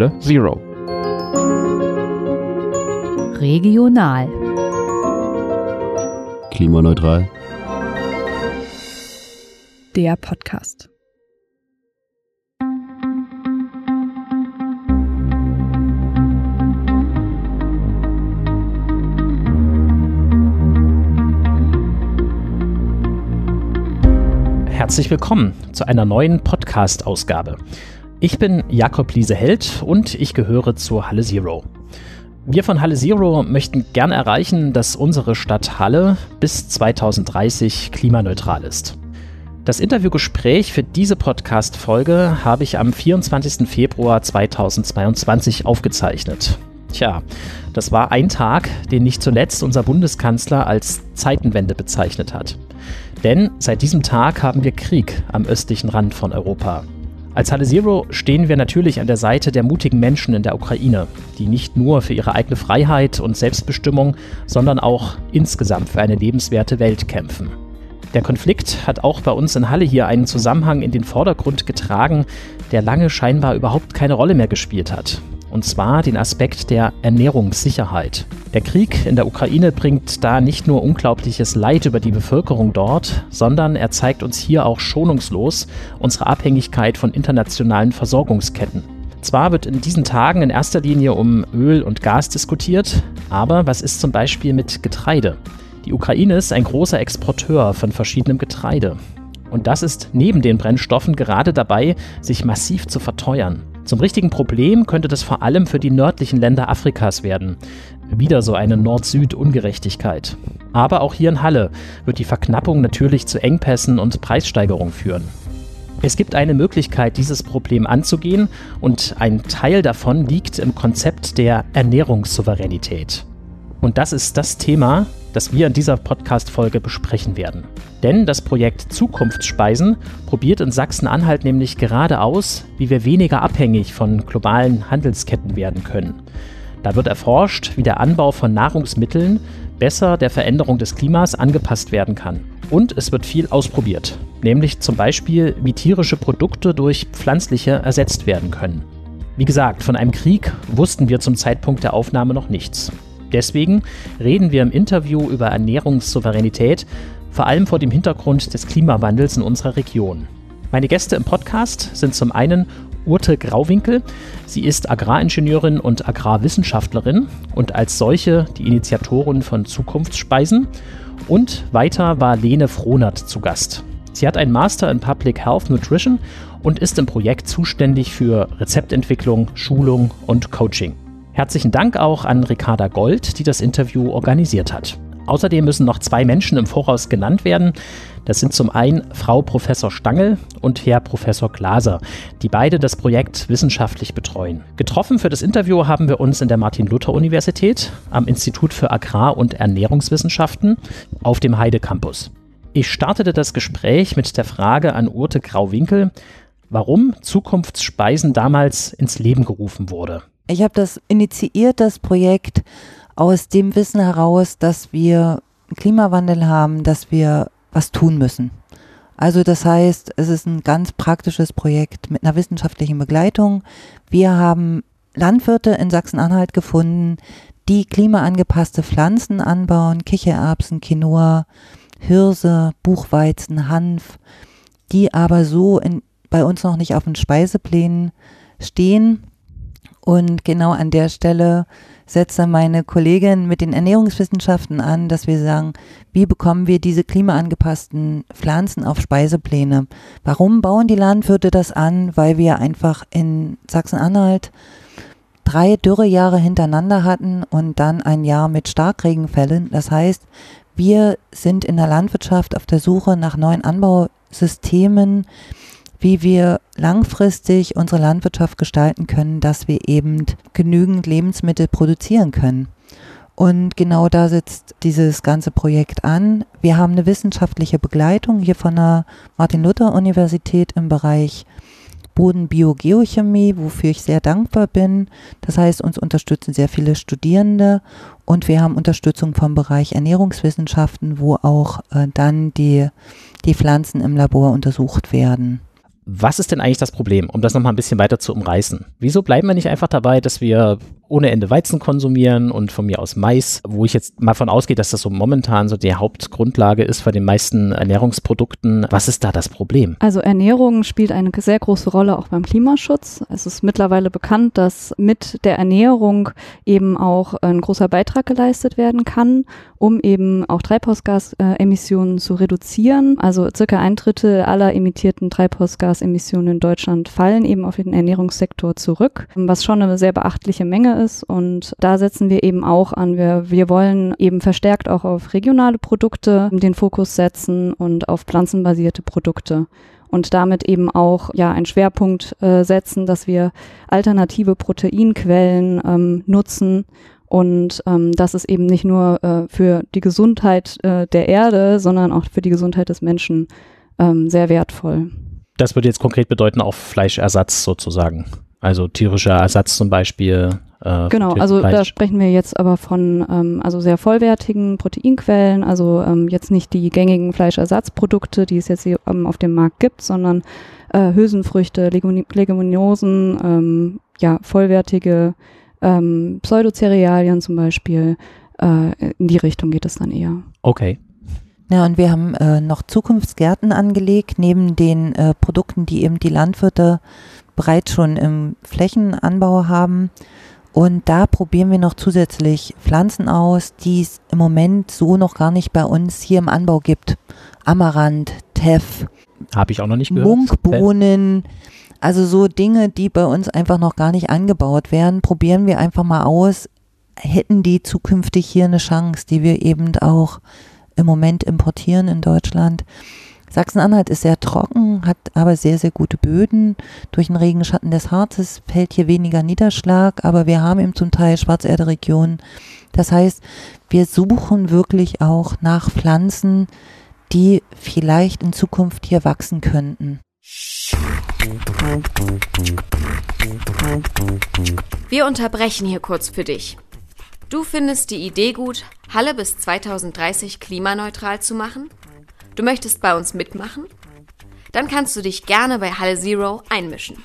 Halle Zero. Regional. Klimaneutral. Der Podcast. Herzlich willkommen zu einer neuen Podcast-Ausgabe. Ich bin Jakob Liese-Held und ich gehöre zu Halle Zero. Wir von Halle Zero möchten gern erreichen, dass unsere Stadt Halle bis 2030 klimaneutral ist. Das Interviewgespräch für diese Podcast-Folge habe ich am 24. Februar 2022 aufgezeichnet. Tja, das war ein Tag, den nicht zuletzt unser Bundeskanzler als Zeitenwende bezeichnet hat. Denn seit diesem Tag haben wir Krieg am östlichen Rand von Europa. Als Halle Zero stehen wir natürlich an der Seite der mutigen Menschen in der Ukraine, die nicht nur für ihre eigene Freiheit und Selbstbestimmung, sondern auch insgesamt für eine lebenswerte Welt kämpfen. Der Konflikt hat auch bei uns in Halle hier einen Zusammenhang in den Vordergrund getragen, der lange scheinbar überhaupt keine Rolle mehr gespielt hat und zwar den Aspekt der Ernährungssicherheit. Der Krieg in der Ukraine bringt da nicht nur unglaubliches Leid über die Bevölkerung dort, sondern er zeigt uns hier auch schonungslos unsere Abhängigkeit von internationalen Versorgungsketten. Zwar wird in diesen Tagen in erster Linie um Öl und Gas diskutiert, aber was ist zum Beispiel mit Getreide? Die Ukraine ist ein großer Exporteur von verschiedenem Getreide. Und das ist neben den Brennstoffen gerade dabei, sich massiv zu verteuern. Zum richtigen Problem könnte das vor allem für die nördlichen Länder Afrikas werden. Wieder so eine Nord-Süd-Ungerechtigkeit. Aber auch hier in Halle wird die Verknappung natürlich zu Engpässen und Preissteigerungen führen. Es gibt eine Möglichkeit, dieses Problem anzugehen und ein Teil davon liegt im Konzept der Ernährungssouveränität. Und das ist das Thema, das wir in dieser Podcast-Folge besprechen werden. Denn das Projekt Zukunftsspeisen probiert in Sachsen-Anhalt nämlich gerade aus, wie wir weniger abhängig von globalen Handelsketten werden können. Da wird erforscht, wie der Anbau von Nahrungsmitteln besser der Veränderung des Klimas angepasst werden kann. Und es wird viel ausprobiert, nämlich zum Beispiel, wie tierische Produkte durch pflanzliche ersetzt werden können. Wie gesagt, von einem Krieg wussten wir zum Zeitpunkt der Aufnahme noch nichts. Deswegen reden wir im Interview über Ernährungssouveränität, vor allem vor dem Hintergrund des Klimawandels in unserer Region. Meine Gäste im Podcast sind zum einen Urte Grauwinkel. Sie ist Agraringenieurin und Agrarwissenschaftlerin und als solche die Initiatorin von Zukunftsspeisen. Und weiter war Lene Frohnert zu Gast. Sie hat einen Master in Public Health Nutrition und ist im Projekt zuständig für Rezeptentwicklung, Schulung und Coaching. Herzlichen Dank auch an Ricarda Gold, die das Interview organisiert hat. Außerdem müssen noch zwei Menschen im Voraus genannt werden. Das sind zum einen Frau Professor Stangl und Herr Professor Glaser, die beide das Projekt wissenschaftlich betreuen. Getroffen für das Interview haben wir uns in der Martin-Luther-Universität am Institut für Agrar- und Ernährungswissenschaften auf dem Heide Campus. Ich startete das Gespräch mit der Frage an Urte Grauwinkel, warum Zukunftsspeisen damals ins Leben gerufen wurde. Ich habe das initiiert, das Projekt, aus dem Wissen heraus, dass wir Klimawandel haben, dass wir was tun müssen. Also das heißt, es ist ein ganz praktisches Projekt mit einer wissenschaftlichen Begleitung. Wir haben Landwirte in Sachsen-Anhalt gefunden, die klimaangepasste Pflanzen anbauen, Kichererbsen, Quinoa, Hirse, Buchweizen, Hanf, die aber so in, bei uns noch nicht auf den Speiseplänen stehen und genau an der Stelle setze meine Kollegin mit den Ernährungswissenschaften an, dass wir sagen, wie bekommen wir diese klimaangepassten Pflanzen auf Speisepläne? Warum bauen die Landwirte das an? Weil wir einfach in Sachsen-Anhalt drei Dürrejahre hintereinander hatten und dann ein Jahr mit Starkregenfällen. Das heißt, wir sind in der Landwirtschaft auf der Suche nach neuen Anbausystemen, wie wir langfristig unsere Landwirtschaft gestalten können, dass wir eben genügend Lebensmittel produzieren können. Und genau da sitzt dieses ganze Projekt an. Wir haben eine wissenschaftliche Begleitung hier von der Martin-Luther-Universität im Bereich Bodenbiogeochemie, wofür ich sehr dankbar bin. Das heißt, uns unterstützen sehr viele Studierende und wir haben Unterstützung vom Bereich Ernährungswissenschaften, wo auch äh, dann die, die Pflanzen im Labor untersucht werden. Was ist denn eigentlich das Problem, um das nochmal ein bisschen weiter zu umreißen? Wieso bleiben wir nicht einfach dabei, dass wir ohne Ende Weizen konsumieren und von mir aus Mais, wo ich jetzt mal von ausgehe, dass das so momentan so die Hauptgrundlage ist für den meisten Ernährungsprodukten. Was ist da das Problem? Also Ernährung spielt eine sehr große Rolle auch beim Klimaschutz. Es ist mittlerweile bekannt, dass mit der Ernährung eben auch ein großer Beitrag geleistet werden kann, um eben auch Treibhausgasemissionen zu reduzieren. Also circa ein Drittel aller emittierten Treibhausgasemissionen in Deutschland fallen eben auf den Ernährungssektor zurück, was schon eine sehr beachtliche Menge ist. Und da setzen wir eben auch an. Wir, wir wollen eben verstärkt auch auf regionale Produkte den Fokus setzen und auf pflanzenbasierte Produkte und damit eben auch ja einen Schwerpunkt äh, setzen, dass wir alternative Proteinquellen ähm, nutzen und ähm, das ist eben nicht nur äh, für die Gesundheit äh, der Erde, sondern auch für die Gesundheit des Menschen ähm, sehr wertvoll. Das würde jetzt konkret bedeuten auf Fleischersatz sozusagen. Also tierischer Ersatz zum Beispiel. Äh, genau, also da sprechen wir jetzt aber von ähm, also sehr vollwertigen Proteinquellen, also ähm, jetzt nicht die gängigen Fleischersatzprodukte, die es jetzt hier ähm, auf dem Markt gibt, sondern äh, Hülsenfrüchte, Leguminosen, ähm, ja, vollwertige ähm, Pseudocerealien zum Beispiel. Äh, in die Richtung geht es dann eher. Okay. Ja, und wir haben äh, noch Zukunftsgärten angelegt, neben den äh, Produkten, die eben die Landwirte bereits schon im Flächenanbau haben. Und da probieren wir noch zusätzlich Pflanzen aus, die es im Moment so noch gar nicht bei uns hier im Anbau gibt. Amaranth, Teff. Habe ich auch noch nicht gehört. Munkbohnen. Also so Dinge, die bei uns einfach noch gar nicht angebaut werden, probieren wir einfach mal aus. Hätten die zukünftig hier eine Chance, die wir eben auch im Moment importieren in Deutschland. Sachsen-Anhalt ist sehr trocken, hat aber sehr, sehr gute Böden. Durch den Regenschatten des Harzes fällt hier weniger Niederschlag, aber wir haben eben zum Teil Schwarzerderegionen. Das heißt, wir suchen wirklich auch nach Pflanzen, die vielleicht in Zukunft hier wachsen könnten. Wir unterbrechen hier kurz für dich. Du findest die Idee gut, Halle bis 2030 klimaneutral zu machen? Du möchtest bei uns mitmachen? Dann kannst du dich gerne bei Halle Zero einmischen.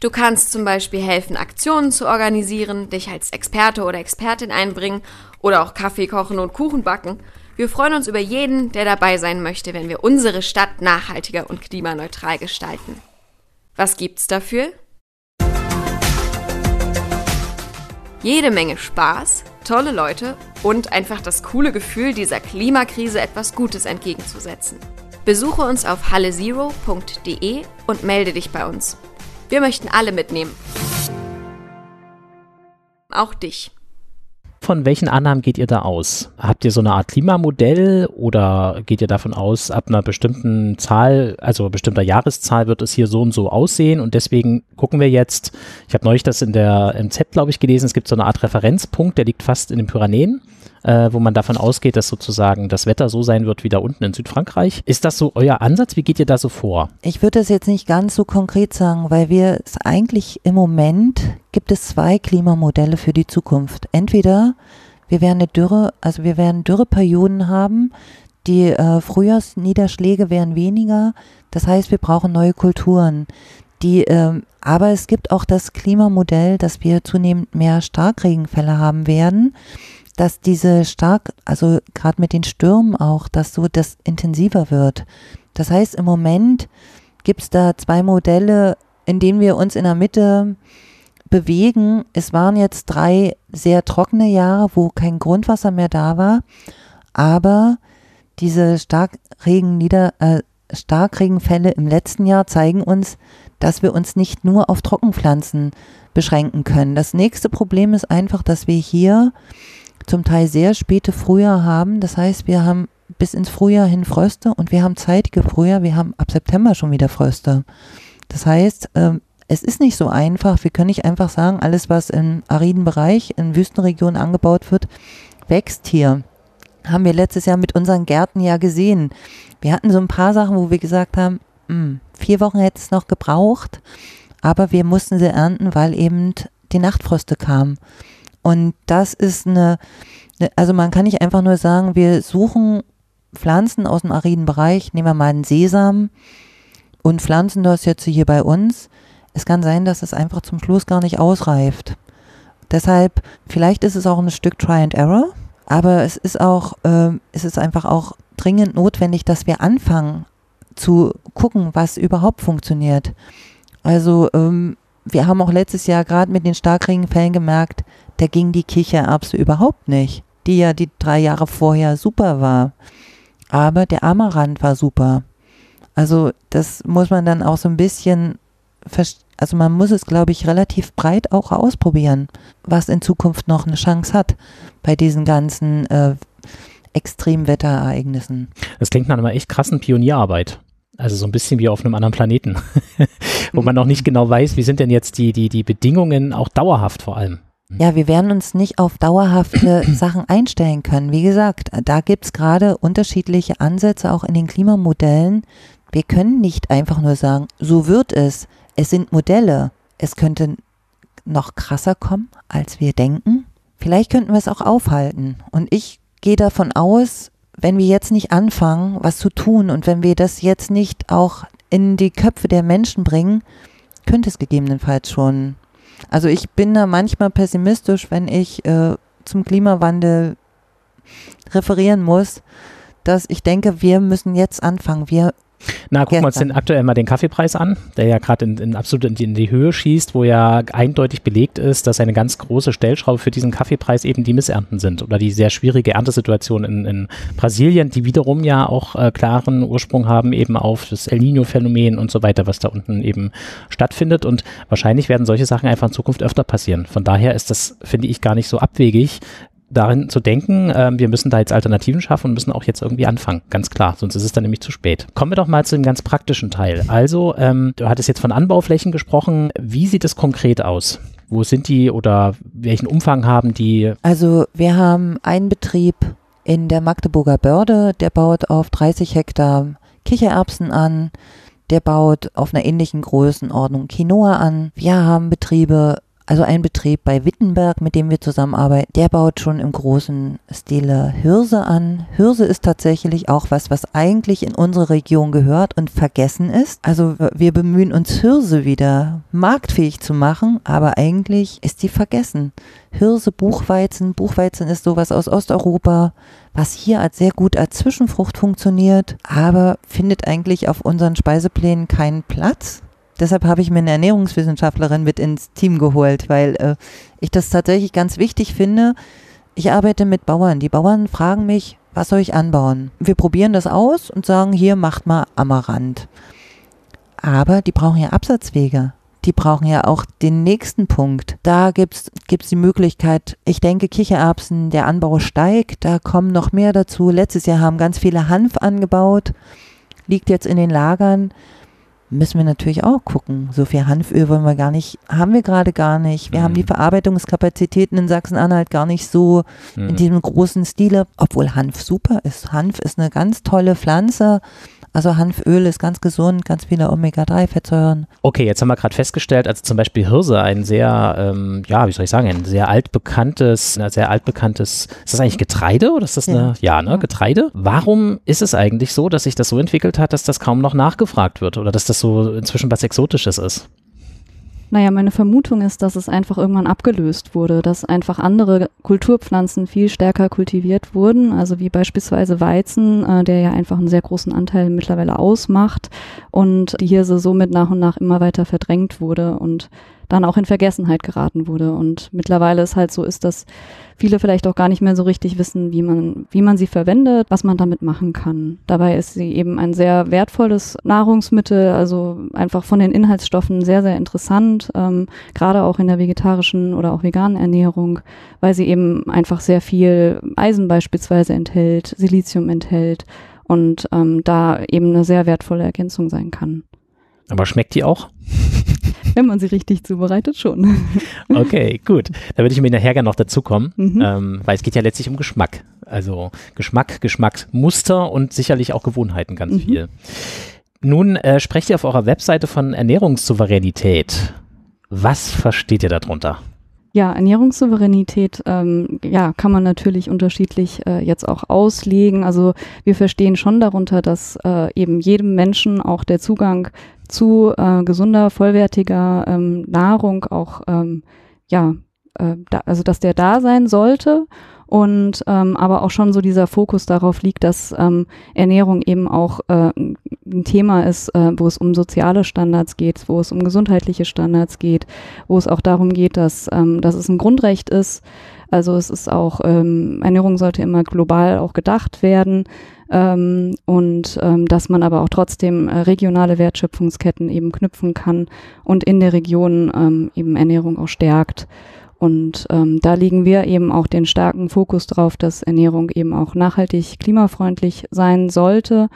Du kannst zum Beispiel helfen, Aktionen zu organisieren, dich als Experte oder Expertin einbringen oder auch Kaffee kochen und Kuchen backen wir freuen uns über jeden, der dabei sein möchte, wenn wir unsere Stadt nachhaltiger und klimaneutral gestalten. Was gibt's dafür? Jede Menge Spaß, tolle Leute und einfach das coole Gefühl, dieser Klimakrise etwas Gutes entgegenzusetzen. Besuche uns auf hallezero.de und melde dich bei uns. Wir möchten alle mitnehmen. Auch dich von welchen Annahmen geht ihr da aus? Habt ihr so eine Art Klimamodell oder geht ihr davon aus, ab einer bestimmten Zahl, also bestimmter Jahreszahl wird es hier so und so aussehen und deswegen gucken wir jetzt, ich habe neulich das in der MZ, glaube ich, gelesen, es gibt so eine Art Referenzpunkt, der liegt fast in den Pyrenäen äh, wo man davon ausgeht, dass sozusagen das Wetter so sein wird wie da unten in Südfrankreich. Ist das so euer Ansatz? Wie geht ihr da so vor? Ich würde es jetzt nicht ganz so konkret sagen, weil wir es eigentlich im Moment gibt es zwei Klimamodelle für die Zukunft. Entweder wir werden eine Dürre, also wir werden Dürreperioden haben, die äh, Frühjahrsniederschläge werden weniger. Das heißt, wir brauchen neue Kulturen. Die, ähm, aber es gibt auch das Klimamodell, dass wir zunehmend mehr Starkregenfälle haben werden dass diese stark, also gerade mit den Stürmen auch, dass so das intensiver wird. Das heißt, im Moment gibt es da zwei Modelle, in denen wir uns in der Mitte bewegen. Es waren jetzt drei sehr trockene Jahre, wo kein Grundwasser mehr da war, aber diese Starkregen nieder, äh, Starkregenfälle im letzten Jahr zeigen uns, dass wir uns nicht nur auf Trockenpflanzen beschränken können. Das nächste Problem ist einfach, dass wir hier zum Teil sehr späte Frühjahr haben. Das heißt, wir haben bis ins Frühjahr hin Fröste und wir haben zeitige Frühjahr, wir haben ab September schon wieder Fröste. Das heißt, ähm, es ist nicht so einfach. Wir können nicht einfach sagen, alles, was im ariden Bereich, in Wüstenregionen angebaut wird, wächst hier. Haben wir letztes Jahr mit unseren Gärten ja gesehen. Wir hatten so ein paar Sachen, wo wir gesagt haben, hm, vier Wochen hätte es noch gebraucht, aber wir mussten sie ernten, weil eben die Nachtfröste kamen. Und das ist eine, eine, also man kann nicht einfach nur sagen, wir suchen Pflanzen aus dem ariden Bereich, nehmen wir mal einen Sesam und pflanzen das jetzt hier bei uns. Es kann sein, dass es einfach zum Schluss gar nicht ausreift. Deshalb, vielleicht ist es auch ein Stück Try and Error, aber es ist auch, äh, es ist einfach auch dringend notwendig, dass wir anfangen zu gucken, was überhaupt funktioniert. Also ähm, wir haben auch letztes Jahr gerade mit den Starkregenfällen gemerkt, da ging die Kichererbse überhaupt nicht, die ja die drei Jahre vorher super war. Aber der Amaranth war super. Also das muss man dann auch so ein bisschen, also man muss es, glaube ich, relativ breit auch ausprobieren, was in Zukunft noch eine Chance hat bei diesen ganzen äh, Extremwetterereignissen. Das klingt nach einer echt krassen Pionierarbeit. Also so ein bisschen wie auf einem anderen Planeten, wo man noch nicht genau weiß, wie sind denn jetzt die, die, die Bedingungen auch dauerhaft vor allem. Ja, wir werden uns nicht auf dauerhafte Sachen einstellen können. Wie gesagt, da gibt es gerade unterschiedliche Ansätze auch in den Klimamodellen. Wir können nicht einfach nur sagen, so wird es. Es sind Modelle. Es könnte noch krasser kommen, als wir denken. Vielleicht könnten wir es auch aufhalten. Und ich gehe davon aus, wenn wir jetzt nicht anfangen, was zu tun und wenn wir das jetzt nicht auch in die Köpfe der Menschen bringen, könnte es gegebenenfalls schon. Also ich bin da manchmal pessimistisch, wenn ich äh, zum Klimawandel referieren muss, dass ich denke, wir müssen jetzt anfangen. Wir na, gucken wir uns den aktuell mal den Kaffeepreis an, der ja gerade in, in, absolut in die, in die, Höhe schießt, wo ja eindeutig belegt ist, dass eine ganz große Stellschraube für diesen Kaffeepreis eben die Missernten sind oder die sehr schwierige Erntesituation in, in Brasilien, die wiederum ja auch äh, klaren Ursprung haben eben auf das El Nino-Phänomen und so weiter, was da unten eben stattfindet. Und wahrscheinlich werden solche Sachen einfach in Zukunft öfter passieren. Von daher ist das, finde ich, gar nicht so abwegig, darin zu denken, äh, wir müssen da jetzt Alternativen schaffen und müssen auch jetzt irgendwie anfangen, ganz klar, sonst ist es dann nämlich zu spät. Kommen wir doch mal zu dem ganz praktischen Teil. Also, ähm, du hattest jetzt von Anbauflächen gesprochen. Wie sieht es konkret aus? Wo sind die oder welchen Umfang haben die? Also, wir haben einen Betrieb in der Magdeburger Börde, der baut auf 30 Hektar Kichererbsen an. Der baut auf einer ähnlichen Größenordnung Quinoa an. Wir haben Betriebe also ein Betrieb bei Wittenberg, mit dem wir zusammenarbeiten, der baut schon im großen Stile Hirse an. Hirse ist tatsächlich auch was, was eigentlich in unsere Region gehört und vergessen ist. Also wir bemühen uns Hirse wieder marktfähig zu machen, aber eigentlich ist die vergessen. Hirse, Buchweizen. Buchweizen ist sowas aus Osteuropa, was hier als sehr gut als Zwischenfrucht funktioniert, aber findet eigentlich auf unseren Speiseplänen keinen Platz. Deshalb habe ich mir eine Ernährungswissenschaftlerin mit ins Team geholt, weil äh, ich das tatsächlich ganz wichtig finde. Ich arbeite mit Bauern. Die Bauern fragen mich, was soll ich anbauen? Wir probieren das aus und sagen, hier macht mal Amaranth. Aber die brauchen ja Absatzwege. Die brauchen ja auch den nächsten Punkt. Da gibt's gibt's die Möglichkeit, ich denke, Kichererbsen, der Anbau steigt, da kommen noch mehr dazu. Letztes Jahr haben ganz viele Hanf angebaut, liegt jetzt in den Lagern müssen wir natürlich auch gucken. So viel Hanföl wollen wir gar nicht, haben wir gerade gar nicht. Wir mhm. haben die mhm. Verarbeitungskapazitäten in Sachsen-Anhalt gar nicht so mhm. in diesem großen Stile, obwohl Hanf super ist. Hanf ist eine ganz tolle Pflanze. Also Hanföl ist ganz gesund, ganz viele Omega-3-Fettsäuren. Okay, jetzt haben wir gerade festgestellt, also zum Beispiel Hirse, ein sehr, ähm, ja, wie soll ich sagen, ein sehr altbekanntes, ein sehr altbekanntes, ist das eigentlich Getreide oder ist das eine, ja, ja ne, Getreide? Warum ist es eigentlich so, dass sich das so entwickelt hat, dass das kaum noch nachgefragt wird oder dass das so inzwischen was Exotisches ist? Naja, meine Vermutung ist, dass es einfach irgendwann abgelöst wurde, dass einfach andere Kulturpflanzen viel stärker kultiviert wurden, also wie beispielsweise Weizen, äh, der ja einfach einen sehr großen Anteil mittlerweile ausmacht und die Hirse somit nach und nach immer weiter verdrängt wurde. Und dann auch in Vergessenheit geraten wurde. Und mittlerweile ist halt so ist, dass viele vielleicht auch gar nicht mehr so richtig wissen, wie man, wie man sie verwendet, was man damit machen kann. Dabei ist sie eben ein sehr wertvolles Nahrungsmittel, also einfach von den Inhaltsstoffen sehr, sehr interessant, ähm, gerade auch in der vegetarischen oder auch veganen Ernährung, weil sie eben einfach sehr viel Eisen beispielsweise enthält, Silizium enthält und ähm, da eben eine sehr wertvolle Ergänzung sein kann. Aber schmeckt die auch? Wenn man sie richtig zubereitet, schon. Okay, gut. Da würde ich mir nachher gerne noch dazu kommen, mhm. ähm, weil es geht ja letztlich um Geschmack. Also Geschmack, Geschmacksmuster und sicherlich auch Gewohnheiten ganz mhm. viel. Nun äh, sprecht ihr auf eurer Webseite von Ernährungssouveränität. Was versteht ihr darunter? Ja, Ernährungssouveränität, ähm, ja, kann man natürlich unterschiedlich äh, jetzt auch auslegen. Also wir verstehen schon darunter, dass äh, eben jedem Menschen auch der Zugang zu äh, gesunder, vollwertiger ähm, Nahrung auch, ähm, ja, äh, da, also dass der da sein sollte und ähm, aber auch schon so dieser Fokus darauf liegt, dass ähm, Ernährung eben auch äh, ein Thema ist, äh, wo es um soziale Standards geht, wo es um gesundheitliche Standards geht, wo es auch darum geht, dass, ähm, dass es ein Grundrecht ist. Also es ist auch, ähm, Ernährung sollte immer global auch gedacht werden ähm, und ähm, dass man aber auch trotzdem äh, regionale Wertschöpfungsketten eben knüpfen kann und in der Region ähm, eben Ernährung auch stärkt. Und ähm, da legen wir eben auch den starken Fokus drauf, dass Ernährung eben auch nachhaltig klimafreundlich sein sollte.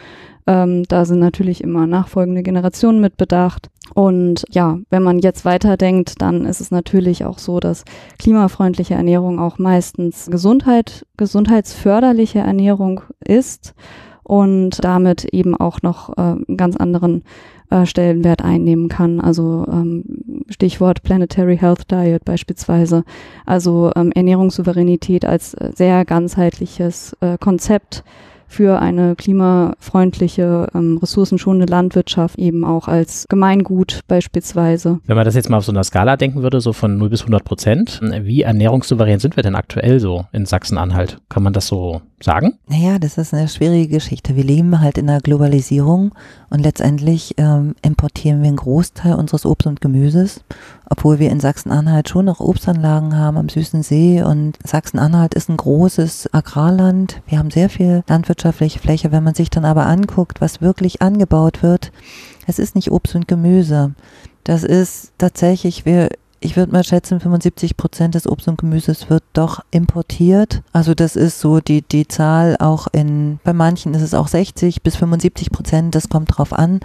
Ähm, da sind natürlich immer nachfolgende Generationen mit bedacht. Und ja, wenn man jetzt weiterdenkt, dann ist es natürlich auch so, dass klimafreundliche Ernährung auch meistens Gesundheit, gesundheitsförderliche Ernährung ist und damit eben auch noch äh, einen ganz anderen äh, Stellenwert einnehmen kann. Also ähm, Stichwort Planetary Health Diet beispielsweise. Also ähm, Ernährungssouveränität als äh, sehr ganzheitliches äh, Konzept für eine klimafreundliche, ähm, ressourcenschonende Landwirtschaft eben auch als Gemeingut beispielsweise. Wenn man das jetzt mal auf so einer Skala denken würde, so von 0 bis 100 Prozent, wie ernährungssouverän sind wir denn aktuell so in Sachsen-Anhalt? Kann man das so sagen? Naja, das ist eine schwierige Geschichte. Wir leben halt in der Globalisierung und letztendlich ähm, importieren wir einen Großteil unseres Obst und Gemüses, obwohl wir in Sachsen-Anhalt schon noch Obstanlagen haben am Süßen See und Sachsen-Anhalt ist ein großes Agrarland. Wir haben sehr viel landwirtschaftliche Fläche. Wenn man sich dann aber anguckt, was wirklich angebaut wird, es ist nicht Obst und Gemüse. Das ist tatsächlich, wir ich würde mal schätzen, 75 Prozent des Obst und Gemüses wird doch importiert. Also das ist so die, die Zahl auch in, bei manchen ist es auch 60 bis 75 Prozent, das kommt drauf an.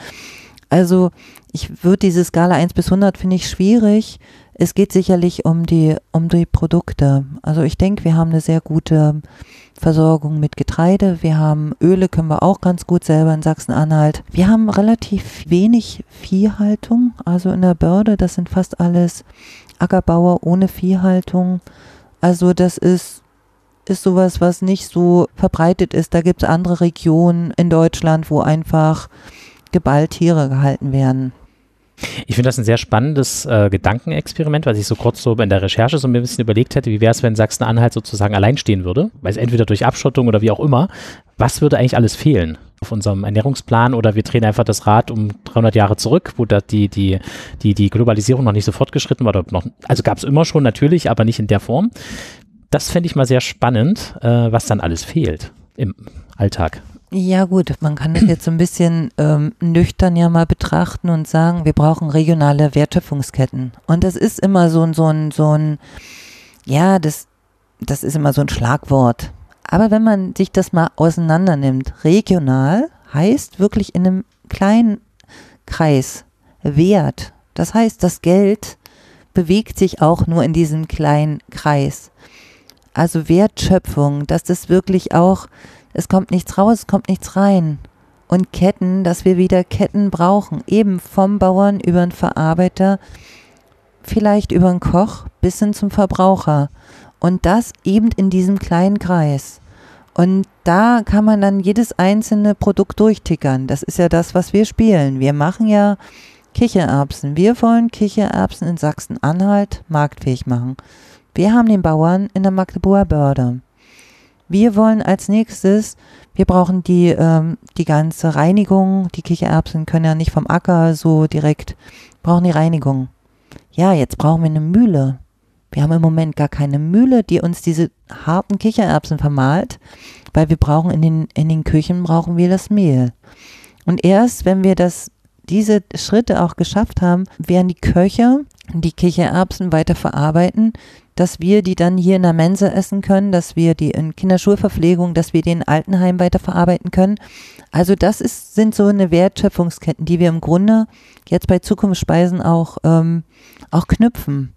Also ich würde diese Skala 1 bis 100 finde ich schwierig. Es geht sicherlich um die, um die Produkte. Also ich denke, wir haben eine sehr gute Versorgung mit Getreide. Wir haben Öle, können wir auch ganz gut selber in Sachsen-Anhalt. Wir haben relativ wenig Viehhaltung, also in der Börde. Das sind fast alles Ackerbauer ohne Viehhaltung. Also das ist ist sowas, was nicht so verbreitet ist. Da gibt es andere Regionen in Deutschland, wo einfach geballt Tiere gehalten werden. Ich finde das ein sehr spannendes äh, Gedankenexperiment, was ich so kurz so in der Recherche so ein bisschen überlegt hätte, wie wäre es, wenn Sachsen-Anhalt sozusagen allein stehen würde, weil es entweder durch Abschottung oder wie auch immer, was würde eigentlich alles fehlen auf unserem Ernährungsplan oder wir drehen einfach das Rad um 300 Jahre zurück, wo da die, die, die, die Globalisierung noch nicht so fortgeschritten war, noch, also gab es immer schon natürlich, aber nicht in der Form. Das fände ich mal sehr spannend, äh, was dann alles fehlt im Alltag. Ja gut, man kann das jetzt so ein bisschen ähm, nüchtern ja mal betrachten und sagen, wir brauchen regionale Wertschöpfungsketten. Und das ist immer so ein, so ein, so ein, ja, das, das ist immer so ein Schlagwort. Aber wenn man sich das mal auseinander nimmt, regional heißt wirklich in einem kleinen Kreis Wert. Das heißt, das Geld bewegt sich auch nur in diesem kleinen Kreis. Also Wertschöpfung, dass das wirklich auch es kommt nichts raus, es kommt nichts rein. Und Ketten, dass wir wieder Ketten brauchen, eben vom Bauern über den Verarbeiter, vielleicht über den Koch bis hin zum Verbraucher. Und das eben in diesem kleinen Kreis. Und da kann man dann jedes einzelne Produkt durchtickern. Das ist ja das, was wir spielen. Wir machen ja Kichererbsen. Wir wollen Kichererbsen in Sachsen-Anhalt marktfähig machen. Wir haben den Bauern in der Magdeburger Börde. Wir wollen als nächstes, wir brauchen die, ähm, die ganze Reinigung. Die Kichererbsen können ja nicht vom Acker so direkt, brauchen die Reinigung. Ja, jetzt brauchen wir eine Mühle. Wir haben im Moment gar keine Mühle, die uns diese harten Kichererbsen vermahlt, weil wir brauchen in den, in den Küchen brauchen wir das Mehl. Und erst, wenn wir das, diese Schritte auch geschafft haben, werden die Köcher die Kichererbsen weiter verarbeiten, dass wir die dann hier in der Mensa essen können, dass wir die in Kinderschulverpflegung, dass wir die in Altenheim weiterverarbeiten können. Also das ist, sind so eine Wertschöpfungsketten, die wir im Grunde jetzt bei Zukunftsspeisen auch, ähm, auch knüpfen.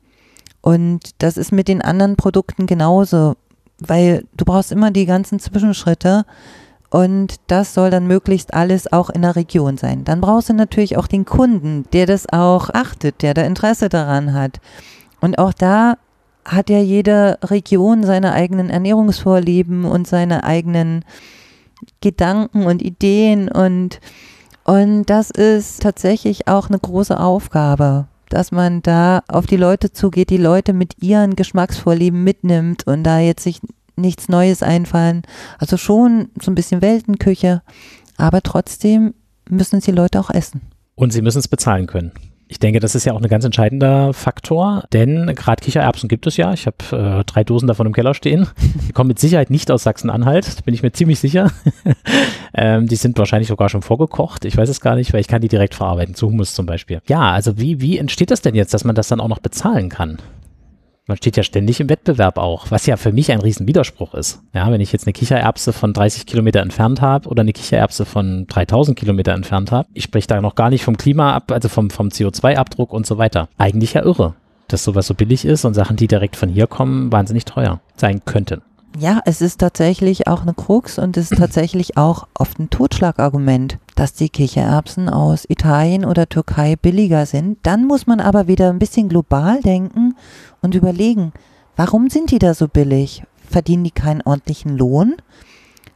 Und das ist mit den anderen Produkten genauso, weil du brauchst immer die ganzen Zwischenschritte und das soll dann möglichst alles auch in der Region sein. Dann brauchst du natürlich auch den Kunden, der das auch achtet, der da Interesse daran hat. Und auch da hat ja jede Region seine eigenen Ernährungsvorlieben und seine eigenen Gedanken und Ideen und, und das ist tatsächlich auch eine große Aufgabe, dass man da auf die Leute zugeht, die Leute mit ihren Geschmacksvorlieben mitnimmt und da jetzt sich nichts Neues einfallen. Also schon so ein bisschen Weltenküche, aber trotzdem müssen es die Leute auch essen. Und sie müssen es bezahlen können. Ich denke, das ist ja auch ein ganz entscheidender Faktor, denn gerade Kichererbsen gibt es ja. Ich habe äh, drei Dosen davon im Keller stehen. Die kommen mit Sicherheit nicht aus Sachsen-Anhalt, bin ich mir ziemlich sicher. ähm, die sind wahrscheinlich sogar schon vorgekocht. Ich weiß es gar nicht, weil ich kann die direkt verarbeiten, zu Hummus zum Beispiel. Ja, also wie, wie entsteht das denn jetzt, dass man das dann auch noch bezahlen kann? Man steht ja ständig im Wettbewerb auch, was ja für mich ein Riesenwiderspruch ist. Ja, wenn ich jetzt eine Kichererbse von 30 Kilometer entfernt habe oder eine Kichererbse von 3000 Kilometer entfernt habe, ich spreche da noch gar nicht vom Klima ab, also vom, vom CO2-Abdruck und so weiter. Eigentlich ja irre, dass sowas so billig ist und Sachen, die direkt von hier kommen, wahnsinnig teuer sein könnten. Ja, es ist tatsächlich auch eine Krux und es ist tatsächlich auch oft ein Totschlagargument, dass die Kichererbsen aus Italien oder Türkei billiger sind. Dann muss man aber wieder ein bisschen global denken und überlegen, warum sind die da so billig? Verdienen die keinen ordentlichen Lohn?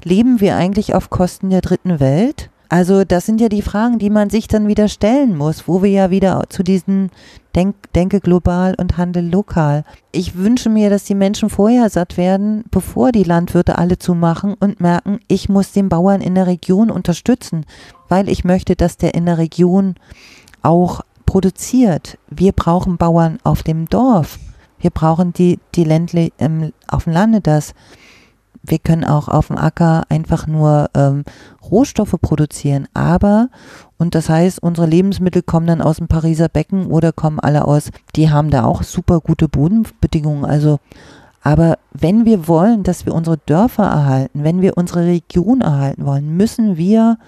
Leben wir eigentlich auf Kosten der dritten Welt? Also das sind ja die Fragen, die man sich dann wieder stellen muss, wo wir ja wieder zu diesen Denk, Denke global und Handel lokal. Ich wünsche mir, dass die Menschen vorher satt werden, bevor die Landwirte alle zumachen und merken, ich muss den Bauern in der Region unterstützen, weil ich möchte, dass der in der Region auch produziert. Wir brauchen Bauern auf dem Dorf. Wir brauchen die, die Ländle ähm, auf dem Lande das. Wir können auch auf dem Acker einfach nur ähm, Rohstoffe produzieren, aber, und das heißt, unsere Lebensmittel kommen dann aus dem Pariser Becken oder kommen alle aus, die haben da auch super gute Bodenbedingungen. Also, aber wenn wir wollen, dass wir unsere Dörfer erhalten, wenn wir unsere Region erhalten wollen, müssen wir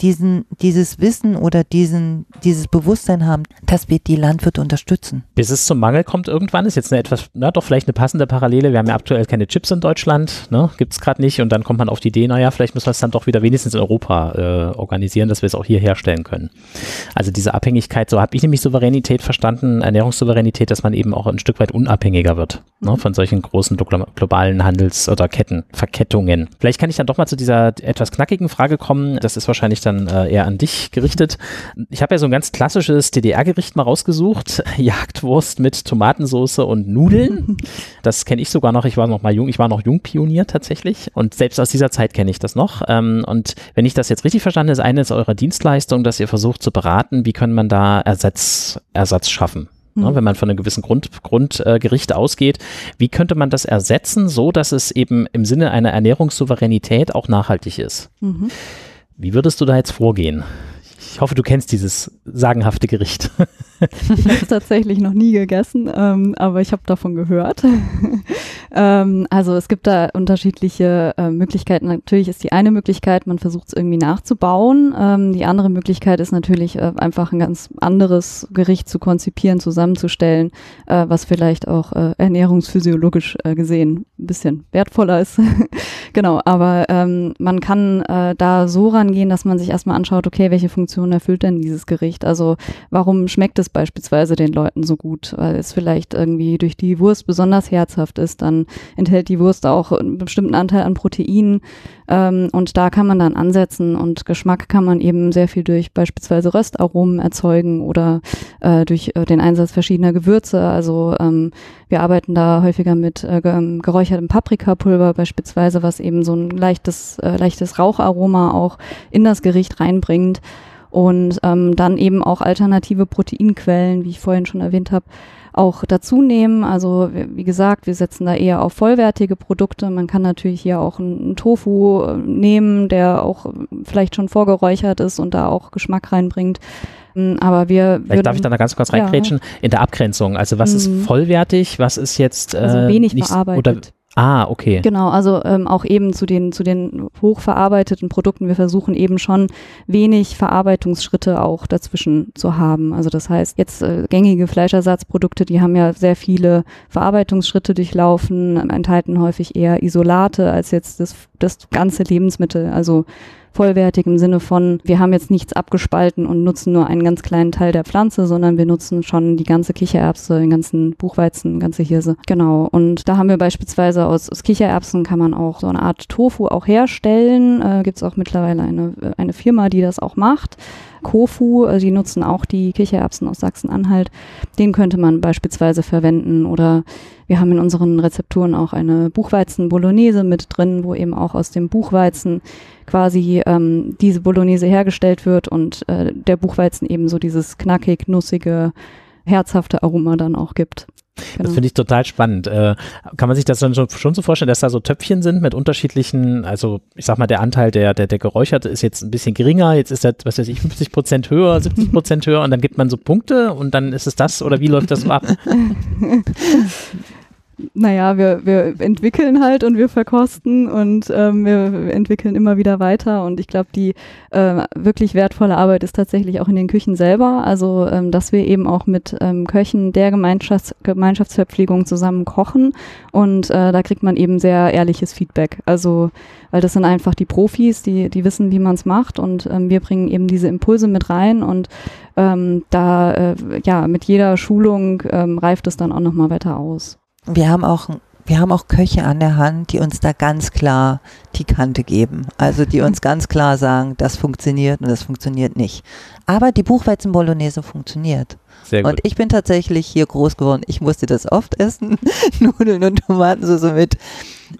diesen, dieses Wissen oder diesen, dieses Bewusstsein haben, dass wir die Landwirte unterstützen. Bis es zum Mangel kommt irgendwann, ist jetzt eine etwas, na doch vielleicht eine passende Parallele. Wir haben ja aktuell keine Chips in Deutschland, ne? gibt es gerade nicht und dann kommt man auf die Idee, naja, vielleicht müssen wir es dann doch wieder wenigstens in Europa äh, organisieren, dass wir es auch hier herstellen können. Also diese Abhängigkeit, so habe ich nämlich Souveränität verstanden, Ernährungssouveränität, dass man eben auch ein Stück weit unabhängiger wird ne? von solchen großen globalen Handels- oder Ketten, Verkettungen. Vielleicht kann ich dann doch mal zu dieser etwas knackigen Frage kommen. Das ist wahrscheinlich dann äh, eher an dich gerichtet. Ich habe ja so ein ganz klassisches DDR-Gericht mal rausgesucht. Jagdwurst mit Tomatensauce und Nudeln. Das kenne ich sogar noch. Ich war noch mal jung. Ich war noch Jungpionier tatsächlich. Und selbst aus dieser Zeit kenne ich das noch. Ähm, und wenn ich das jetzt richtig verstanden habe, ist eine eurer Dienstleistungen, dass ihr versucht zu beraten, wie kann man da Ersatz, Ersatz schaffen. Ne, wenn man von einem gewissen Grund, Grundgericht äh, ausgeht, wie könnte man das ersetzen, so dass es eben im Sinne einer Ernährungssouveränität auch nachhaltig ist? Mhm. Wie würdest du da jetzt vorgehen? Ich hoffe, du kennst dieses sagenhafte Gericht. ich habe es tatsächlich noch nie gegessen, ähm, aber ich habe davon gehört. ähm, also es gibt da unterschiedliche äh, Möglichkeiten. Natürlich ist die eine Möglichkeit, man versucht es irgendwie nachzubauen. Ähm, die andere Möglichkeit ist natürlich äh, einfach ein ganz anderes Gericht zu konzipieren, zusammenzustellen, äh, was vielleicht auch äh, ernährungsphysiologisch äh, gesehen ein bisschen wertvoller ist. genau, aber ähm, man kann äh, da so rangehen, dass man sich erstmal anschaut, okay, welche Funktion erfüllt denn dieses Gericht? Also warum schmeckt es beispielsweise den Leuten so gut? Weil es vielleicht irgendwie durch die Wurst besonders herzhaft ist, dann enthält die Wurst auch einen bestimmten Anteil an Proteinen ähm, und da kann man dann ansetzen und Geschmack kann man eben sehr viel durch beispielsweise Röstaromen erzeugen oder äh, durch äh, den Einsatz verschiedener Gewürze. Also ähm, wir arbeiten da häufiger mit äh, geräuchertem Paprikapulver beispielsweise, was eben so ein leichtes, äh, leichtes Raucharoma auch in das Gericht reinbringt und ähm, dann eben auch alternative Proteinquellen, wie ich vorhin schon erwähnt habe, auch dazu nehmen. Also wie gesagt, wir setzen da eher auf vollwertige Produkte. Man kann natürlich hier auch einen Tofu äh, nehmen, der auch vielleicht schon vorgeräuchert ist und da auch Geschmack reinbringt. Hm, aber wir Vielleicht darf ich da ganz kurz reingrätschen. Ja. In der Abgrenzung, also was mhm. ist vollwertig, was ist jetzt äh, also wenig nicht, verarbeitet. Oder Ah, okay. Genau, also ähm, auch eben zu den, zu den hochverarbeiteten Produkten. Wir versuchen eben schon wenig Verarbeitungsschritte auch dazwischen zu haben. Also das heißt, jetzt äh, gängige Fleischersatzprodukte, die haben ja sehr viele Verarbeitungsschritte durchlaufen, enthalten häufig eher Isolate als jetzt das, das ganze Lebensmittel. Also vollwertig im Sinne von, wir haben jetzt nichts abgespalten und nutzen nur einen ganz kleinen Teil der Pflanze, sondern wir nutzen schon die ganze Kichererbse, den ganzen Buchweizen, ganze Hirse. Genau. Und da haben wir beispielsweise aus, aus Kichererbsen kann man auch so eine Art Tofu auch herstellen. Äh, Gibt es auch mittlerweile eine, eine Firma, die das auch macht. Kofu, äh, die nutzen auch die Kichererbsen aus Sachsen-Anhalt. Den könnte man beispielsweise verwenden oder wir haben in unseren Rezepturen auch eine Buchweizen-Bolognese mit drin, wo eben auch aus dem Buchweizen quasi ähm, diese Bolognese hergestellt wird und äh, der Buchweizen eben so dieses knackig, nussige, herzhafte Aroma dann auch gibt. Genau. Das finde ich total spannend. Äh, kann man sich das dann schon, schon so vorstellen, dass da so Töpfchen sind mit unterschiedlichen, also ich sag mal, der Anteil der, der, der geräucherte ist jetzt ein bisschen geringer, jetzt ist der, was weiß ich, 50 Prozent höher, 70 Prozent höher und dann gibt man so Punkte und dann ist es das oder wie läuft das so ab? naja, wir, wir entwickeln halt und wir verkosten und ähm, wir entwickeln immer wieder weiter. Und ich glaube, die äh, wirklich wertvolle Arbeit ist tatsächlich auch in den Küchen selber. Also, ähm, dass wir eben auch mit ähm, Köchen der Gemeinschafts Gemeinschaftsverpflegung zusammen kochen. Und äh, da kriegt man eben sehr ehrliches Feedback. Also, weil das sind einfach die Profis, die, die wissen, wie man es macht. Und ähm, wir bringen eben diese Impulse mit rein. Und ähm, da, äh, ja, mit jeder Schulung ähm, reift es dann auch nochmal weiter aus wir haben auch wir haben auch Köche an der Hand, die uns da ganz klar die Kante geben. Also die uns ganz klar sagen, das funktioniert und das funktioniert nicht. Aber die Buchweizen Bolognese funktioniert. Sehr gut. Und ich bin tatsächlich hier groß geworden. Ich musste das oft essen. Nudeln und Tomatensauce mit.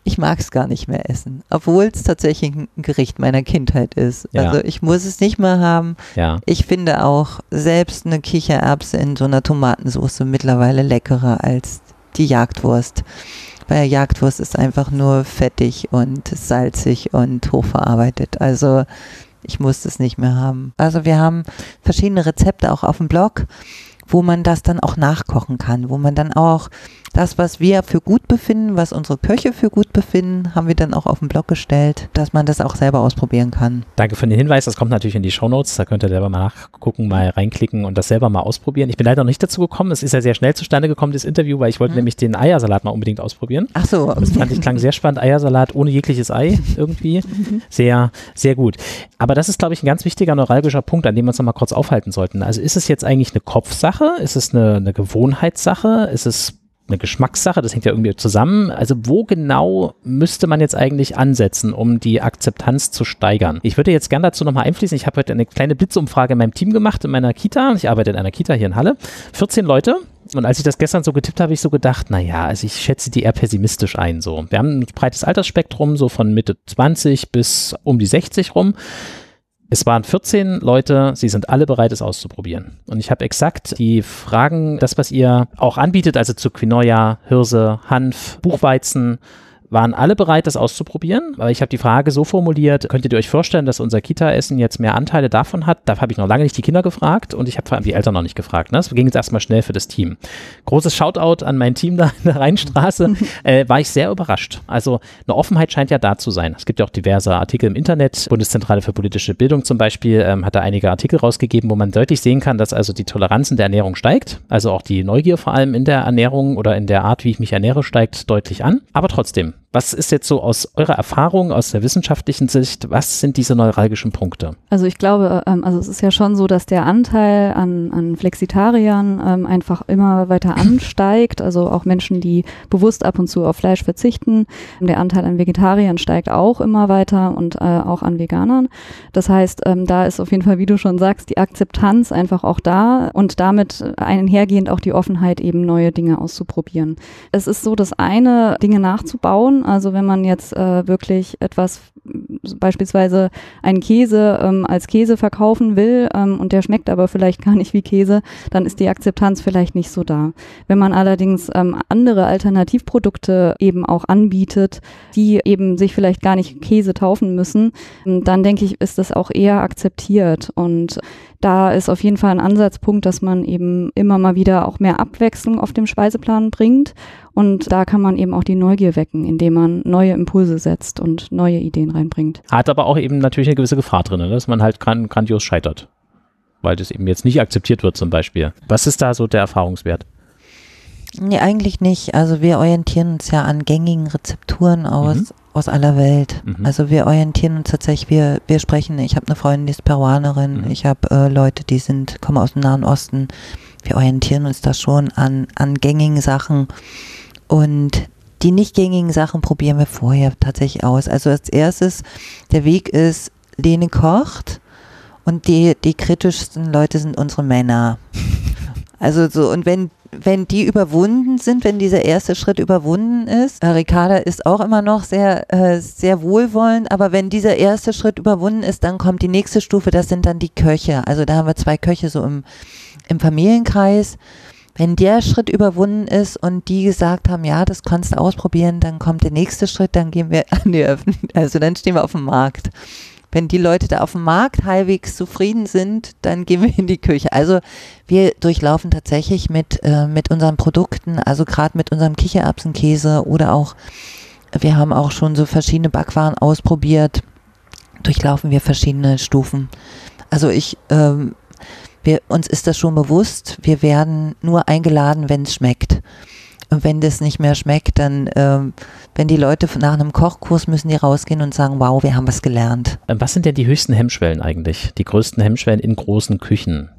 Ich mag es gar nicht mehr essen. Obwohl es tatsächlich ein Gericht meiner Kindheit ist. Ja. Also ich muss es nicht mehr haben. Ja. Ich finde auch selbst eine Kichererbse in so einer Tomatensauce mittlerweile leckerer als die Jagdwurst. Weil Jagdwurst ist einfach nur fettig und salzig und hochverarbeitet. Also ich muss das nicht mehr haben. Also wir haben verschiedene Rezepte auch auf dem Blog, wo man das dann auch nachkochen kann, wo man dann auch das, was wir für gut befinden, was unsere Köche für gut befinden, haben wir dann auch auf den Blog gestellt, dass man das auch selber ausprobieren kann. Danke für den Hinweis. Das kommt natürlich in die Shownotes. Da könnt ihr selber mal nachgucken, mal reinklicken und das selber mal ausprobieren. Ich bin leider noch nicht dazu gekommen. Es ist ja sehr schnell zustande gekommen, das Interview, weil ich wollte hm. nämlich den Eiersalat mal unbedingt ausprobieren. Ach so. Das fand ich klang sehr spannend. Eiersalat ohne jegliches Ei irgendwie. Sehr, sehr gut. Aber das ist, glaube ich, ein ganz wichtiger neuralgischer Punkt, an dem wir uns noch mal kurz aufhalten sollten. Also ist es jetzt eigentlich eine Kopfsache? Ist es eine, eine Gewohnheitssache? Ist es eine Geschmackssache, das hängt ja irgendwie zusammen. Also wo genau müsste man jetzt eigentlich ansetzen, um die Akzeptanz zu steigern? Ich würde jetzt gerne dazu nochmal einfließen. Ich habe heute eine kleine Blitzumfrage in meinem Team gemacht, in meiner Kita. Ich arbeite in einer Kita hier in Halle. 14 Leute. Und als ich das gestern so getippt habe, habe ich so gedacht, naja, also ich schätze die eher pessimistisch ein. So. Wir haben ein breites Altersspektrum, so von Mitte 20 bis um die 60 rum. Es waren 14 Leute, sie sind alle bereit, es auszuprobieren. Und ich habe exakt die Fragen, das, was ihr auch anbietet, also zu Quinoa, Hirse, Hanf, Buchweizen, waren alle bereit, das auszuprobieren. Aber ich habe die Frage so formuliert, könntet ihr euch vorstellen, dass unser Kita-Essen jetzt mehr Anteile davon hat? Da habe ich noch lange nicht die Kinder gefragt und ich habe vor allem die Eltern noch nicht gefragt. Ne? Das ging jetzt erstmal schnell für das Team. Großes Shoutout an mein Team da in der Rheinstraße. äh, war ich sehr überrascht. Also eine Offenheit scheint ja da zu sein. Es gibt ja auch diverse Artikel im Internet. Bundeszentrale für politische Bildung zum Beispiel ähm, hat da einige Artikel rausgegeben, wo man deutlich sehen kann, dass also die Toleranz in der Ernährung steigt. Also auch die Neugier vor allem in der Ernährung oder in der Art, wie ich mich ernähre, steigt deutlich an. Aber trotzdem, was ist jetzt so aus eurer Erfahrung, aus der wissenschaftlichen Sicht, was sind diese neuralgischen Punkte? Also ich glaube, ähm, also es ist ja schon so, dass der Anteil an, an Flexitariern ähm, einfach immer weiter ansteigt. Also auch Menschen, die bewusst ab und zu auf Fleisch verzichten. Der Anteil an Vegetariern steigt auch immer weiter und äh, auch an Veganern. Das heißt, ähm, da ist auf jeden Fall, wie du schon sagst, die Akzeptanz einfach auch da und damit einhergehend auch die Offenheit, eben neue Dinge auszuprobieren. Es ist so, das eine, Dinge nachzubauen, also wenn man jetzt äh, wirklich etwas, beispielsweise einen Käse ähm, als Käse verkaufen will ähm, und der schmeckt aber vielleicht gar nicht wie Käse, dann ist die Akzeptanz vielleicht nicht so da. Wenn man allerdings ähm, andere Alternativprodukte eben auch anbietet, die eben sich vielleicht gar nicht Käse taufen müssen, ähm, dann denke ich, ist das auch eher akzeptiert. Und da ist auf jeden Fall ein Ansatzpunkt, dass man eben immer mal wieder auch mehr Abwechslung auf dem Speiseplan bringt. Und da kann man eben auch die Neugier wecken, indem man neue Impulse setzt und neue Ideen reinbringt. Hat aber auch eben natürlich eine gewisse Gefahr drin, ne? dass man halt grandios scheitert. Weil das eben jetzt nicht akzeptiert wird zum Beispiel. Was ist da so der Erfahrungswert? Nee, eigentlich nicht. Also wir orientieren uns ja an gängigen Rezepturen aus. Mhm aus aller Welt. Mhm. Also wir orientieren uns tatsächlich, wir, wir sprechen, ich habe eine Freundin, die ist Peruanerin, Mhm. ich habe äh, Leute, die sind, kommen aus dem Nahen Osten. Wir orientieren uns da schon an, an gängigen Sachen und die nicht gängigen Sachen probieren wir vorher tatsächlich aus. Also als erstes, der Weg ist, Lene kocht und die, die kritischsten Leute sind unsere Männer. Also so, und wenn, wenn die überwunden sind, wenn dieser erste Schritt überwunden ist, äh, Ricarda ist auch immer noch sehr, äh, sehr wohlwollend, aber wenn dieser erste Schritt überwunden ist, dann kommt die nächste Stufe, das sind dann die Köche. Also da haben wir zwei Köche so im, im Familienkreis. Wenn der Schritt überwunden ist und die gesagt haben, ja, das kannst du ausprobieren, dann kommt der nächste Schritt, dann gehen wir an die Öffentlichkeit, also dann stehen wir auf dem Markt. Wenn die Leute da auf dem Markt halbwegs zufrieden sind, dann gehen wir in die Küche. Also wir durchlaufen tatsächlich mit, äh, mit unseren Produkten, also gerade mit unserem Kichererbsenkäse oder auch, wir haben auch schon so verschiedene Backwaren ausprobiert, durchlaufen wir verschiedene Stufen. Also ich, ähm, wir, uns ist das schon bewusst, wir werden nur eingeladen, wenn es schmeckt. Und wenn das nicht mehr schmeckt, dann, ähm, wenn die Leute nach einem Kochkurs müssen die rausgehen und sagen, wow, wir haben was gelernt. Ähm, Was sind denn die höchsten Hemmschwellen eigentlich? Die größten Hemmschwellen in großen Küchen?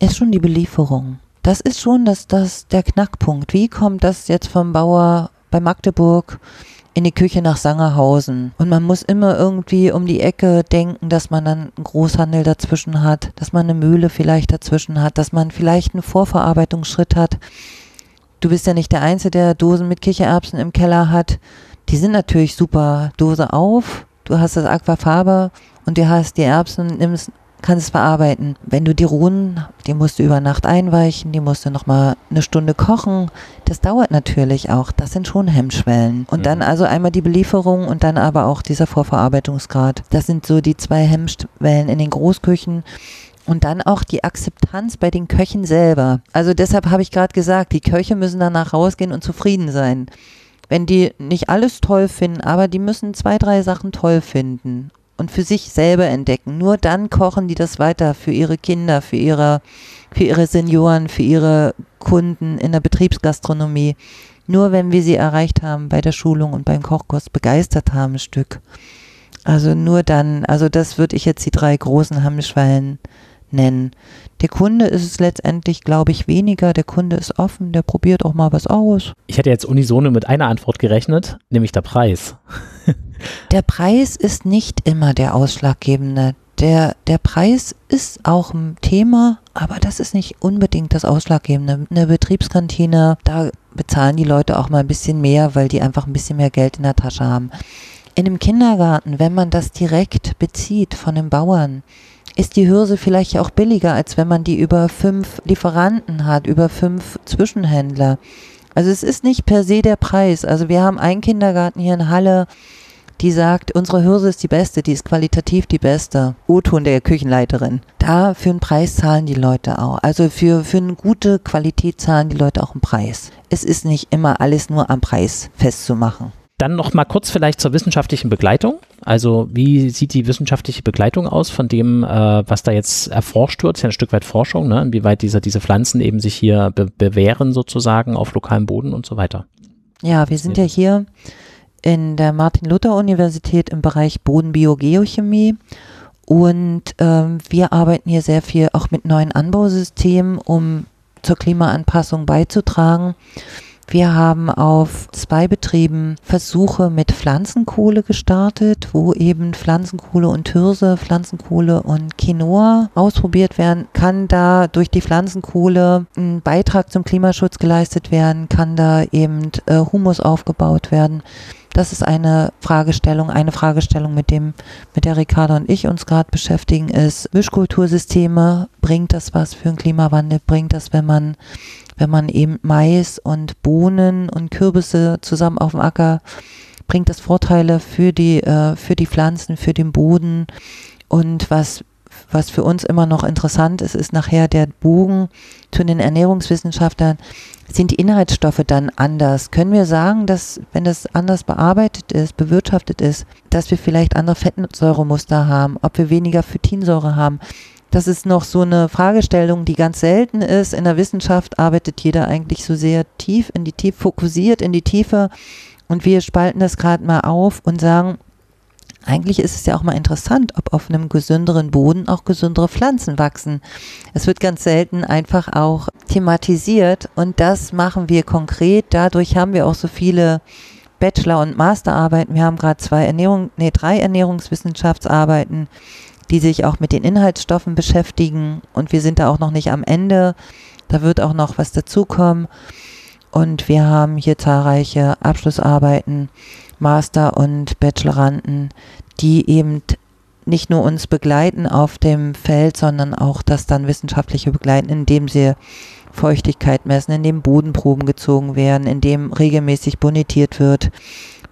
Ist schon die Belieferung. Das ist schon das, das, der Knackpunkt. Wie kommt das jetzt vom Bauer bei Magdeburg in die Küche nach Sangerhausen? Und man muss immer irgendwie um die Ecke denken, dass man dann einen Großhandel dazwischen hat, dass man eine Mühle vielleicht dazwischen hat, dass man vielleicht einen Vorverarbeitungsschritt hat. Du bist ja nicht der Einzige, der Dosen mit Kichererbsen im Keller hat. Die sind natürlich super. Dose auf, du hast das Aquafaber und du hast die Erbsen, nimmst kannst es verarbeiten. Wenn du die Ruhen, die musst du über Nacht einweichen, die musst du nochmal eine Stunde kochen. Das dauert natürlich auch. Das sind schon Hemmschwellen. Und dann Mhm. also einmal die Belieferung und dann aber auch dieser Vorverarbeitungsgrad. Das sind so die zwei Hemmschwellen in den Großküchen. Und dann auch die Akzeptanz bei den Köchen selber. Also deshalb habe ich gerade gesagt, die Köche müssen danach rausgehen und zufrieden sein. Wenn die nicht alles toll finden, aber die müssen zwei, drei Sachen toll finden und für sich selber entdecken. Nur dann kochen die das weiter für ihre Kinder, für ihre, für ihre Senioren, für ihre Kunden in der Betriebsgastronomie. Nur wenn wir sie erreicht haben bei der Schulung und beim Kochkurs begeistert haben, ein Stück. Also nur dann, also das würde ich jetzt die drei großen Hemmschwellen nennen. Der Kunde ist es letztendlich, glaube ich, weniger. Der Kunde ist offen, der probiert auch mal was aus. Ich hätte jetzt unisono mit einer Antwort gerechnet, nämlich der Preis. Der Preis ist nicht immer der ausschlaggebende. Der, der Preis ist auch ein Thema, aber das ist nicht unbedingt das Ausschlaggebende. Eine Betriebskantine, da bezahlen die Leute auch mal ein bisschen mehr, weil die einfach ein bisschen mehr Geld in der Tasche haben. In einem Kindergarten, wenn man das direkt bezieht von den Bauern, ist die Hürse vielleicht auch billiger, als wenn man die über fünf Lieferanten hat, über fünf Zwischenhändler. Also es ist nicht per se der Preis. Also wir haben einen Kindergarten hier in Halle, die sagt, unsere Hürse ist die beste, die ist qualitativ die beste. O-Ton der Küchenleiterin. Da für einen Preis zahlen die Leute auch. Also für, für eine gute Qualität zahlen die Leute auch einen Preis. Es ist nicht immer alles nur am Preis festzumachen. Dann noch mal kurz vielleicht zur wissenschaftlichen Begleitung. Also wie sieht die wissenschaftliche Begleitung aus von dem, äh, was da jetzt erforscht wird? Das ist ja ein Stück weit Forschung, ne? inwieweit diese, diese Pflanzen eben sich hier be bewähren sozusagen auf lokalem Boden und so weiter. Ja, wir sind ja hier in der Martin-Luther-Universität im Bereich Bodenbiogeochemie und ähm, wir arbeiten hier sehr viel auch mit neuen Anbausystemen, um zur Klimaanpassung beizutragen. Wir haben auf zwei Betrieben Versuche mit Pflanzenkohle gestartet, wo eben Pflanzenkohle und Hirse, Pflanzenkohle und Quinoa ausprobiert werden. Kann da durch die Pflanzenkohle ein Beitrag zum Klimaschutz geleistet werden? Kann da eben äh, Humus aufgebaut werden? Das ist eine Fragestellung. Eine Fragestellung, mit dem, mit der Ricarda und ich uns gerade beschäftigen, ist Mischkultursysteme. Bringt das was für den Klimawandel? Bringt das, wenn man wenn man eben Mais und Bohnen und Kürbisse zusammen auf dem Acker bringt das Vorteile für die, äh, für die Pflanzen, für den Boden. Und was, was für uns immer noch interessant ist, ist nachher der Bogen zu den Ernährungswissenschaftlern. Sind die Inhaltsstoffe dann anders? Können wir sagen, dass, wenn das anders bearbeitet ist, bewirtschaftet ist, dass wir vielleicht andere Fettsäuremuster haben, ob wir weniger Phytinsäure haben? Das ist noch so eine Fragestellung, die ganz selten ist. In der Wissenschaft arbeitet jeder eigentlich so sehr tief in die Tiefe, fokussiert in die Tiefe Und wir spalten das gerade mal auf und sagen, eigentlich ist es ja auch mal interessant, ob auf einem gesünderen Boden auch gesündere Pflanzen wachsen. Es wird ganz selten einfach auch thematisiert und das machen wir konkret. Dadurch haben wir auch so viele Bachelor- und Masterarbeiten. Wir haben gerade zwei Ernährung, nee, drei Ernährungswissenschaftsarbeiten, die sich auch mit den Inhaltsstoffen beschäftigen und wir sind da auch noch nicht am Ende. Da wird auch noch was dazukommen. Und wir haben hier zahlreiche Abschlussarbeiten Master- und Bacheloranden, die eben nicht nur uns begleiten auf dem Feld, sondern auch das dann wissenschaftliche begleiten, indem sie Feuchtigkeit messen, indem Bodenproben gezogen werden, indem regelmäßig bonitiert wird.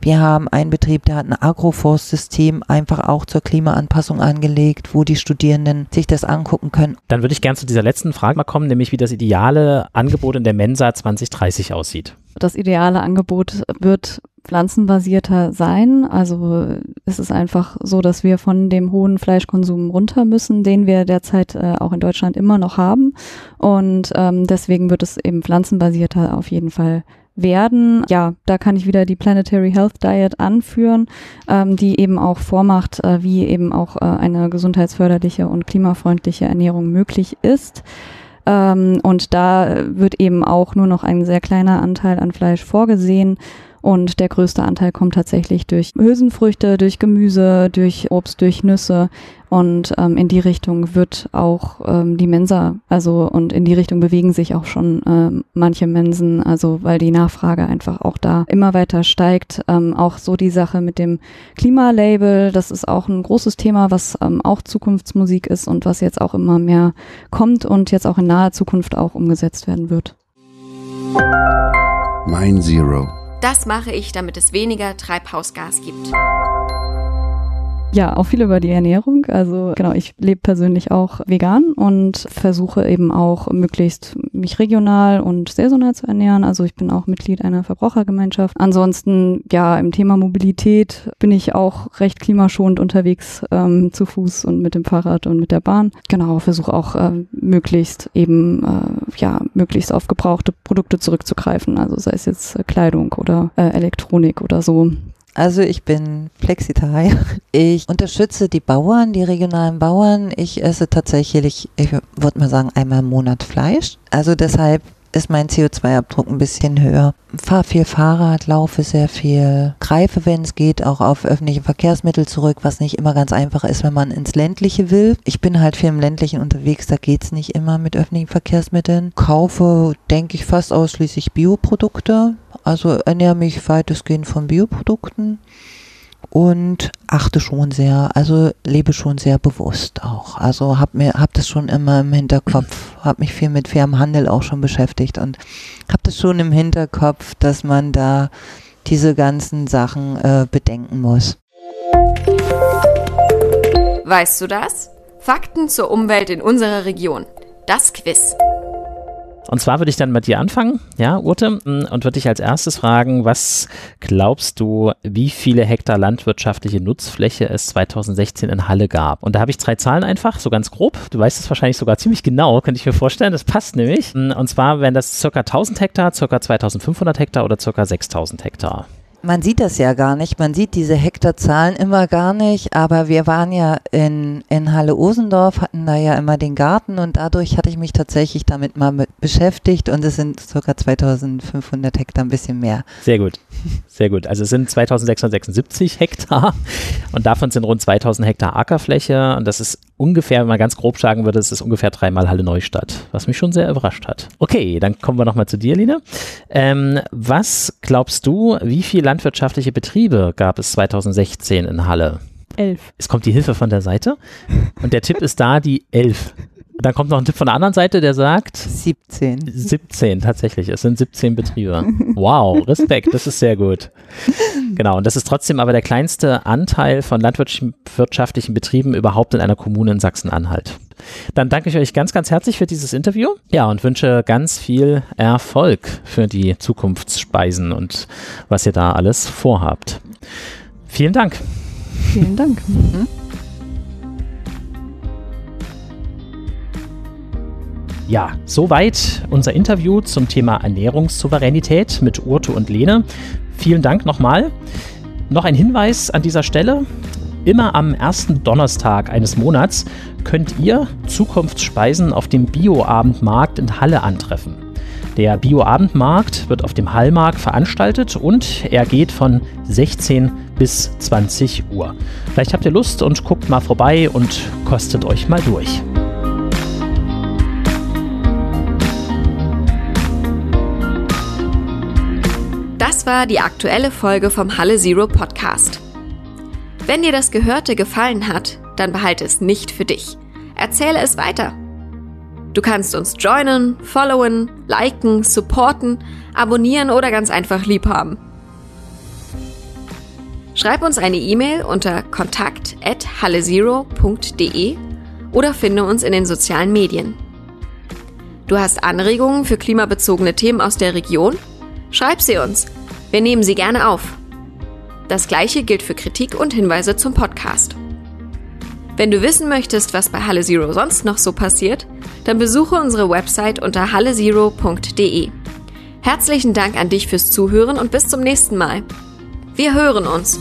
Wir haben einen Betrieb, der hat ein Agroforstsystem einfach auch zur Klimaanpassung angelegt, wo die Studierenden sich das angucken können. Dann würde ich gerne zu dieser letzten Frage mal kommen, nämlich wie das ideale Angebot in der Mensa 2030 aussieht. Das ideale Angebot wird pflanzenbasierter sein. Also es ist einfach so, dass wir von dem hohen Fleischkonsum runter müssen, den wir derzeit äh, auch in Deutschland immer noch haben. Und ähm, deswegen wird es eben pflanzenbasierter auf jeden Fall werden. Ja, da kann ich wieder die Planetary Health Diet anführen, ähm, die eben auch vormacht, äh, wie eben auch äh, eine gesundheitsförderliche und klimafreundliche Ernährung möglich ist. Ähm, und da wird eben auch nur noch ein sehr kleiner Anteil an Fleisch vorgesehen. Und der größte Anteil kommt tatsächlich durch Hülsenfrüchte, durch Gemüse, durch Obst, durch Nüsse. Und ähm, in die Richtung wird auch ähm, die Mensa, also und in die Richtung bewegen sich auch schon ähm, manche Mensen, also weil die Nachfrage einfach auch da immer weiter steigt. Ähm, auch so die Sache mit dem Klimalabel, das ist auch ein großes Thema, was ähm, auch Zukunftsmusik ist und was jetzt auch immer mehr kommt und jetzt auch in naher Zukunft auch umgesetzt werden wird. Mein Zero. Das mache ich, damit es weniger Treibhausgas gibt. Ja, auch viel über die Ernährung. Also genau, ich lebe persönlich auch vegan und versuche eben auch möglichst mich regional und saisonal zu ernähren. Also ich bin auch Mitglied einer Verbrauchergemeinschaft. Ansonsten, ja, im Thema Mobilität bin ich auch recht klimaschonend unterwegs, ähm, zu Fuß und mit dem Fahrrad und mit der Bahn. Genau, versuche auch äh, möglichst eben, äh, ja, möglichst auf gebrauchte Produkte zurückzugreifen. Also sei es jetzt äh, Kleidung oder äh, Elektronik oder so. Also ich bin Flexitarier. Ich unterstütze die Bauern, die regionalen Bauern. Ich esse tatsächlich, ich würde mal sagen, einmal im Monat Fleisch. Also deshalb ist mein CO2-Abdruck ein bisschen höher. Fahre viel Fahrrad, laufe sehr viel, greife, wenn es geht, auch auf öffentliche Verkehrsmittel zurück, was nicht immer ganz einfach ist, wenn man ins Ländliche will. Ich bin halt viel im Ländlichen unterwegs, da geht's nicht immer mit öffentlichen Verkehrsmitteln. Kaufe, denke ich, fast ausschließlich Bioprodukte. Also ernähre mich weitestgehend von Bioprodukten und achte schon sehr, also lebe schon sehr bewusst auch. Also habe mir hab das schon immer im Hinterkopf, habe mich viel mit fairem Handel auch schon beschäftigt und habe das schon im Hinterkopf, dass man da diese ganzen Sachen äh, bedenken muss. Weißt du das? Fakten zur Umwelt in unserer Region. Das Quiz. Und zwar würde ich dann mit dir anfangen, ja, Urte, und würde dich als erstes fragen, was glaubst du, wie viele Hektar landwirtschaftliche Nutzfläche es 2016 in Halle gab? Und da habe ich drei Zahlen einfach, so ganz grob. Du weißt es wahrscheinlich sogar ziemlich genau, könnte ich mir vorstellen. Das passt nämlich. Und zwar wären das circa 1000 Hektar, circa 2500 Hektar oder circa 6000 Hektar. Man sieht das ja gar nicht, man sieht diese Hektarzahlen immer gar nicht, aber wir waren ja in, in Halle-Osendorf, hatten da ja immer den Garten und dadurch hatte ich mich tatsächlich damit mal mit beschäftigt und es sind ca. 2500 Hektar, ein bisschen mehr. Sehr gut, sehr gut. Also es sind 2676 Hektar und davon sind rund 2000 Hektar Ackerfläche und das ist ungefähr, wenn man ganz grob sagen würde, es ist ungefähr dreimal Halle Neustadt, was mich schon sehr überrascht hat. Okay, dann kommen wir nochmal zu dir, Line. Ähm, was glaubst du, wie viele landwirtschaftliche Betriebe gab es 2016 in Halle? Elf. Es kommt die Hilfe von der Seite und der Tipp ist da die elf. Dann kommt noch ein Tipp von der anderen Seite, der sagt 17. 17 tatsächlich. Es sind 17 Betriebe. Wow, Respekt, das ist sehr gut. Genau, und das ist trotzdem aber der kleinste Anteil von landwirtschaftlichen Betrieben überhaupt in einer Kommune in Sachsen-Anhalt. Dann danke ich euch ganz, ganz herzlich für dieses Interview. Ja, und wünsche ganz viel Erfolg für die Zukunftsspeisen und was ihr da alles vorhabt. Vielen Dank. Vielen Dank. Mhm. Ja, soweit unser Interview zum Thema Ernährungssouveränität mit Urte und Lene. vielen Dank nochmal. Noch ein Hinweis an dieser Stelle. Immer am ersten Donnerstag eines Monats könnt ihr Zukunftsspeisen auf dem Bioabendmarkt in Halle antreffen. Der Bioabendmarkt wird auf dem Hallmarkt veranstaltet und er geht von 16 bis 20 Uhr. Vielleicht habt ihr Lust und guckt mal vorbei und kostet euch mal durch. War die aktuelle Folge vom Halle Zero Podcast. Wenn dir das Gehörte gefallen hat, dann behalte es nicht für dich. Erzähle es weiter. Du kannst uns joinen, followen, liken, supporten, abonnieren oder ganz einfach lieb haben. Schreib uns eine E-Mail unter kontakt@hallezero.de oder finde uns in den sozialen Medien. Du hast Anregungen für klimabezogene Themen aus der Region? Schreib sie uns. Wir nehmen sie gerne auf. Das gleiche gilt für Kritik und Hinweise zum Podcast. Wenn du wissen möchtest, was bei Halle Zero sonst noch so passiert, dann besuche unsere Website unter hallezero.de. Herzlichen Dank an dich fürs Zuhören und bis zum nächsten Mal. Wir hören uns.